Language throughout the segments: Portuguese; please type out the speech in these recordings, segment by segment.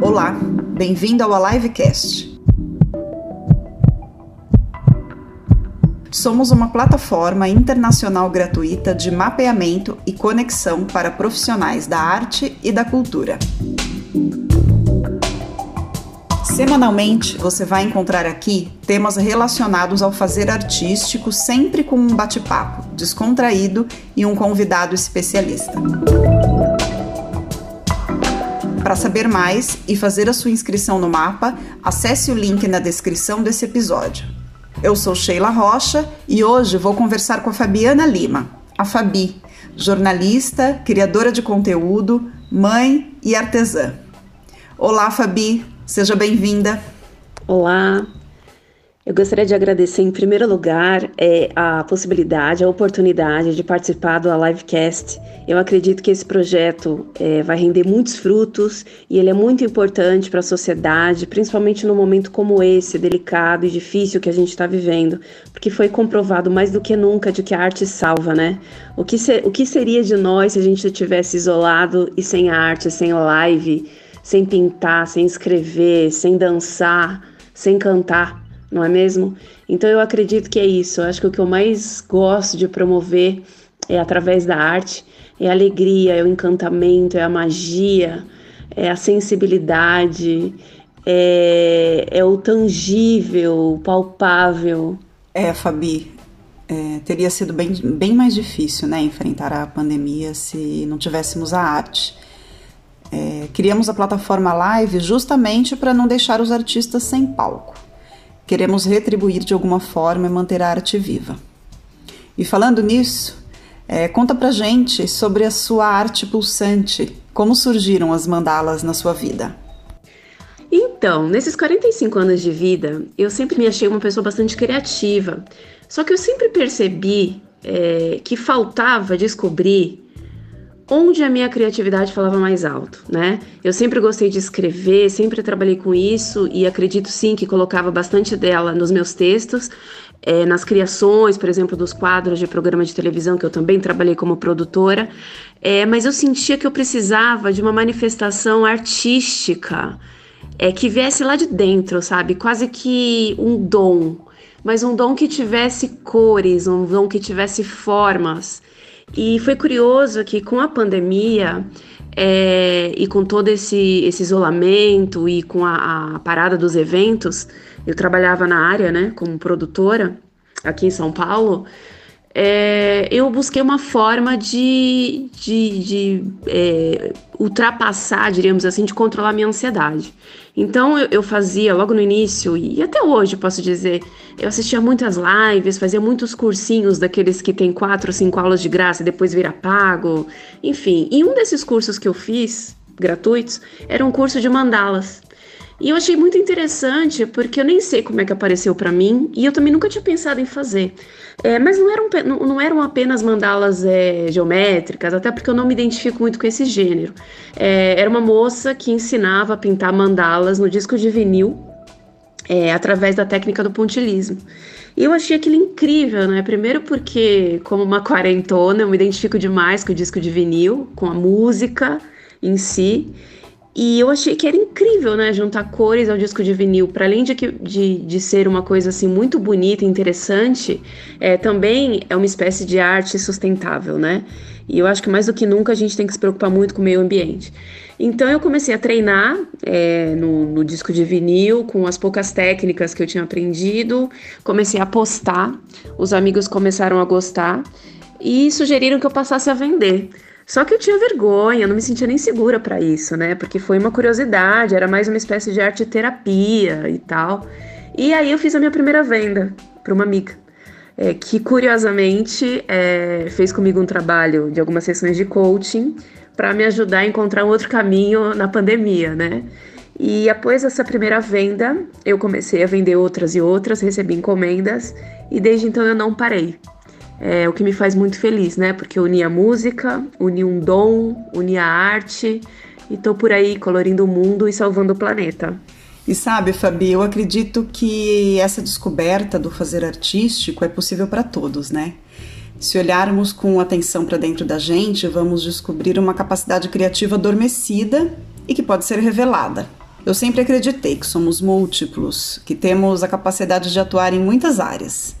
Olá, bem-vindo ao AliveCast. Somos uma plataforma internacional gratuita de mapeamento e conexão para profissionais da arte e da cultura. Semanalmente, você vai encontrar aqui temas relacionados ao fazer artístico, sempre com um bate-papo descontraído e um convidado especialista. Para saber mais e fazer a sua inscrição no mapa, acesse o link na descrição desse episódio. Eu sou Sheila Rocha e hoje vou conversar com a Fabiana Lima, a Fabi, jornalista, criadora de conteúdo, mãe e artesã. Olá, Fabi, Seja bem-vinda. Olá. Eu gostaria de agradecer, em primeiro lugar, é, a possibilidade, a oportunidade de participar do Livecast. Eu acredito que esse projeto é, vai render muitos frutos e ele é muito importante para a sociedade, principalmente num momento como esse, delicado e difícil que a gente está vivendo, porque foi comprovado mais do que nunca de que a arte salva, né? O que, ser, o que seria de nós se a gente estivesse isolado e sem arte, sem live? sem pintar, sem escrever, sem dançar, sem cantar, não é mesmo? Então eu acredito que é isso. Eu acho que o que eu mais gosto de promover é através da arte, é a alegria, é o encantamento, é a magia, é a sensibilidade, é, é o tangível, o palpável. É, Fabi, é, teria sido bem, bem mais difícil, né, enfrentar a pandemia se não tivéssemos a arte. É, criamos a plataforma Live justamente para não deixar os artistas sem palco. Queremos retribuir de alguma forma e manter a arte viva. E falando nisso, é, conta pra gente sobre a sua arte pulsante. Como surgiram as mandalas na sua vida? Então, nesses 45 anos de vida, eu sempre me achei uma pessoa bastante criativa. Só que eu sempre percebi é, que faltava descobrir onde a minha criatividade falava mais alto, né? Eu sempre gostei de escrever, sempre trabalhei com isso e acredito sim que colocava bastante dela nos meus textos, é, nas criações, por exemplo, dos quadros de programa de televisão, que eu também trabalhei como produtora, é, mas eu sentia que eu precisava de uma manifestação artística é, que viesse lá de dentro, sabe? Quase que um dom, mas um dom que tivesse cores, um dom que tivesse formas. E foi curioso que com a pandemia é, e com todo esse, esse isolamento e com a, a, parada dos eventos, eu trabalhava na área, né, como produtora aqui em São Paulo. É, eu busquei uma forma de, de, de é, ultrapassar, diríamos assim, de controlar minha ansiedade. Então eu, eu, fazia logo no início, e até hoje posso dizer, eu assistia muitas lives, fazia muitos cursinhos daqueles que tem quatro ou cinco aulas de graça e depois vira pago. Enfim, e um desses cursos que eu fiz, gratuitos, era um curso de mandalas. E eu achei muito interessante porque eu nem sei como é que apareceu para mim e eu também nunca tinha pensado em fazer. É, mas não eram, não, não eram apenas mandalas é, geométricas, até porque eu não me identifico muito com esse gênero. É, era uma moça que ensinava a pintar mandalas no disco de vinil é, através da técnica do pontilismo. E eu achei aquilo incrível, né? Primeiro porque, como uma quarentona, eu me identifico demais com o disco de vinil, com a música em si. E eu achei que era incrível, né? Juntar cores ao disco de vinil. Para além de, de, de ser uma coisa assim muito bonita e interessante, é, também é uma espécie de arte sustentável, né? E eu acho que mais do que nunca a gente tem que se preocupar muito com o meio ambiente. Então eu comecei a treinar é, no, no, disco de vinil com as poucas técnicas que eu tinha aprendido. Comecei a postar, os amigos começaram a gostar e sugeriram que eu passasse a vender. Só que eu tinha vergonha, não me sentia nem segura para isso, né? Porque foi uma curiosidade, era mais uma espécie de arte terapia e tal. E aí eu fiz a minha primeira venda para uma amiga, é, que curiosamente é, fez comigo um trabalho de algumas sessões de coaching para me ajudar a encontrar um outro caminho na pandemia, né? E após essa primeira venda, eu comecei a vender outras e outras, recebi encomendas e desde então eu não parei é o que me faz muito feliz, né? Porque uni a música, uni um dom, uni a arte e tô por aí colorindo o mundo e salvando o planeta. E sabe, Fabi, eu acredito que essa descoberta do fazer artístico é possível para todos, né? Se olharmos com atenção para dentro da gente, vamos descobrir uma capacidade criativa adormecida e que pode ser revelada. Eu sempre acreditei que somos múltiplos, que temos a capacidade de atuar em muitas áreas.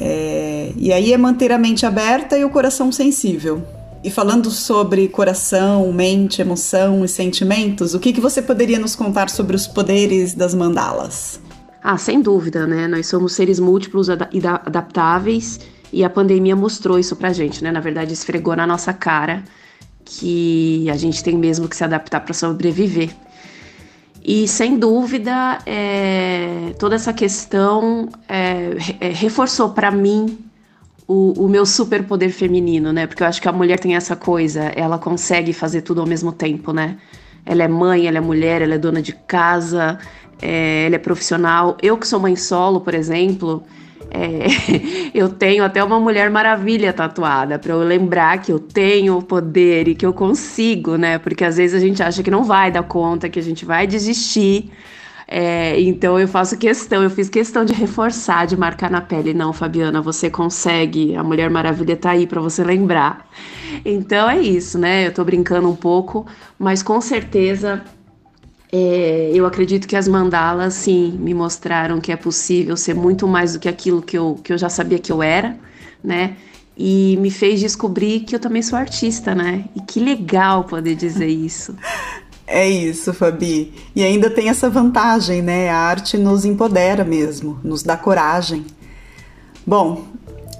É, e aí é manter a mente aberta e o coração sensível. E falando sobre coração, mente, emoção e sentimentos, o que, que você poderia nos contar sobre os poderes das mandalas? Ah, sem dúvida, né? Nós somos seres múltiplos e adaptáveis e a pandemia mostrou isso pra gente, né? Na verdade, esfregou na nossa cara que a gente tem mesmo que se adaptar para sobreviver. E sem dúvida, é, toda essa questão é, é, reforçou para mim o, o meu superpoder feminino, né? Porque eu acho que a mulher tem essa coisa, ela consegue fazer tudo ao mesmo tempo, né? Ela é mãe, ela é mulher, ela é dona de casa, é, ela é profissional. Eu que sou mãe solo, por exemplo, é, eu tenho até uma Mulher Maravilha tatuada para eu lembrar que eu tenho o poder e que eu consigo, né? Porque às vezes a gente acha que não vai dar conta, que a gente vai desistir. É, então eu faço questão, eu fiz questão de reforçar, de marcar na pele. Não, Fabiana, você consegue. A Mulher Maravilha tá aí para você lembrar. Então é isso, né? Eu tô brincando um pouco, mas com certeza é, eu acredito que as mandalas, sim, me mostraram que é possível ser muito mais do que aquilo que eu, que eu já sabia que eu era, né? E me fez descobrir que eu também sou artista, né? E que legal poder dizer isso. É isso, Fabi. E ainda tem essa vantagem, né? A arte nos empodera mesmo, nos dá coragem. Bom,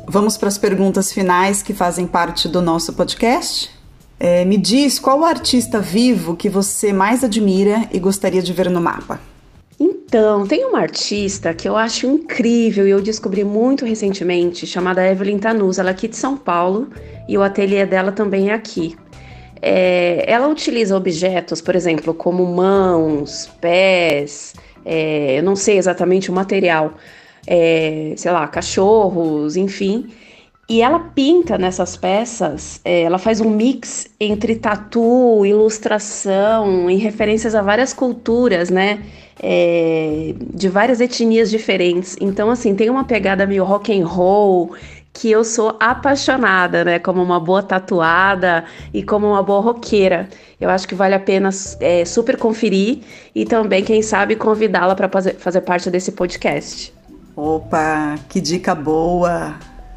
vamos para as perguntas finais que fazem parte do nosso podcast? É, me diz qual o artista vivo que você mais admira e gostaria de ver no mapa. Então, tem uma artista que eu acho incrível e eu descobri muito recentemente, chamada Evelyn Tanus. Ela é aqui de São Paulo e o ateliê dela também é aqui. É, ela utiliza objetos, por exemplo, como mãos, pés, é, eu não sei exatamente o material, é, sei lá, cachorros, enfim e ela pinta nessas peças, é, ela faz um mix entre tatu, ilustração, em referências a várias culturas, né? É, de várias etnias diferentes. Então, assim, tem uma pegada meio rock and roll que eu sou apaixonada, né? Como uma boa tatuada e como uma boa roqueira. Eu acho que vale a pena é, super conferir e também, quem sabe, convidá-la para fazer, fazer parte desse podcast. Opa, que dica boa!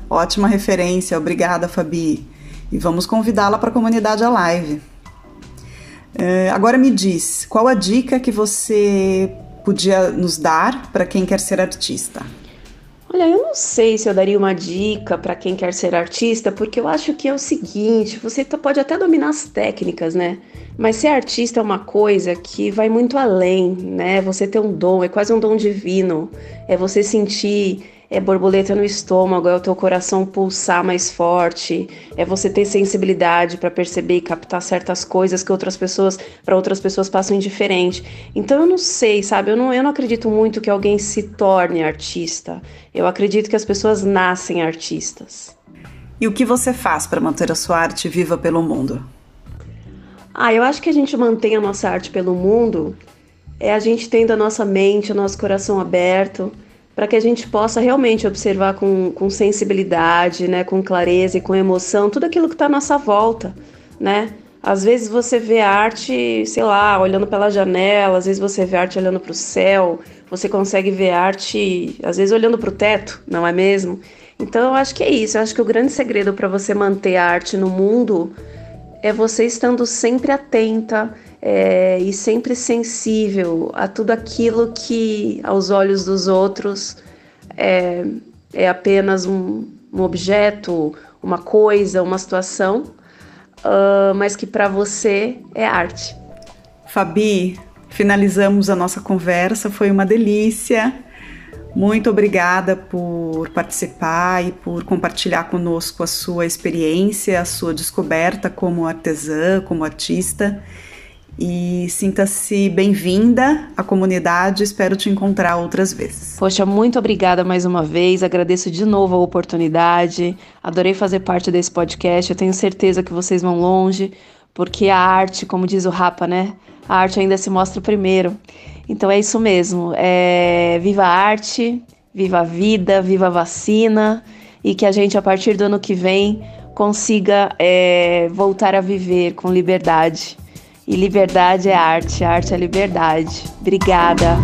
Ótima referência, obrigada, Fabi. E vamos convidá-la para a comunidade a live. É, agora me diz, qual a dica que você podia nos dar para quem quer ser artista? Olha, eu não sei se eu daria uma dica para quem quer ser artista, porque eu acho que é o seguinte: você pode até dominar as técnicas, né? Mas ser artista é uma coisa que vai muito além, né? Você ter um dom, é quase um dom divino. É você sentir é borboleta no estômago, é o teu coração pulsar mais forte, é você ter sensibilidade para perceber e captar certas coisas que outras pessoas, para outras pessoas passam indiferente. Então eu não sei, sabe? Eu não, eu não acredito muito que alguém se torne artista. Eu acredito que as pessoas nascem artistas. E o que você faz para manter a sua arte viva pelo mundo? Ah, eu acho que a gente mantém a nossa arte pelo mundo é a gente tendo a nossa mente, o nosso coração aberto para que a gente possa realmente observar com, com sensibilidade, né, com clareza e com emoção tudo aquilo que está à nossa volta, né? Às vezes você vê arte, sei lá, olhando pela janela, às vezes você vê arte olhando para o céu, você consegue ver arte, às vezes olhando para o teto, não é mesmo? Então eu acho que é isso, eu acho que o grande segredo para você manter a arte no mundo é você estando sempre atenta é, e sempre sensível a tudo aquilo que, aos olhos dos outros, é, é apenas um, um, objeto, uma coisa, uma situação, uh, mas que para você é arte. Fabi, finalizamos a nossa conversa, foi uma delícia. Muito obrigada por participar e por compartilhar conosco a sua experiência, a sua descoberta como artesã, como artista e sinta-se bem-vinda à comunidade. Espero te encontrar outras vezes. Poxa, muito obrigada mais uma vez. Agradeço de novo a oportunidade. Adorei fazer parte desse podcast. Eu tenho certeza que vocês vão longe, porque a arte, como diz o Rapa, né? A arte ainda se mostra primeiro. Então é isso mesmo. É... Viva a arte, viva a vida, viva a vacina e que a gente, a partir do ano que vem, consiga é, voltar a viver com liberdade. E liberdade é arte, arte é liberdade. Obrigada.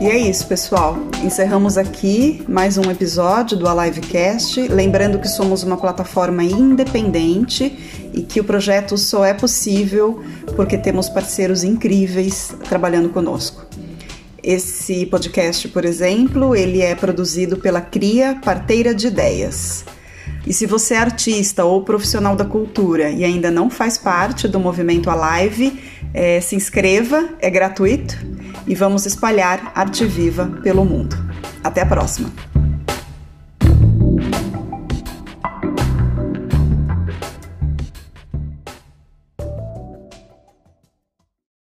E é isso, pessoal. Encerramos aqui mais um episódio do Alivecast. Lembrando que somos uma plataforma independente e que o projeto só é possível porque temos parceiros incríveis trabalhando conosco. Esse podcast, por exemplo, ele é produzido pela Cria Parteira de Ideias. E se você é artista ou profissional da cultura e ainda não faz parte do movimento Alive, é, se inscreva, é gratuito e vamos espalhar arte viva pelo mundo. Até a próxima!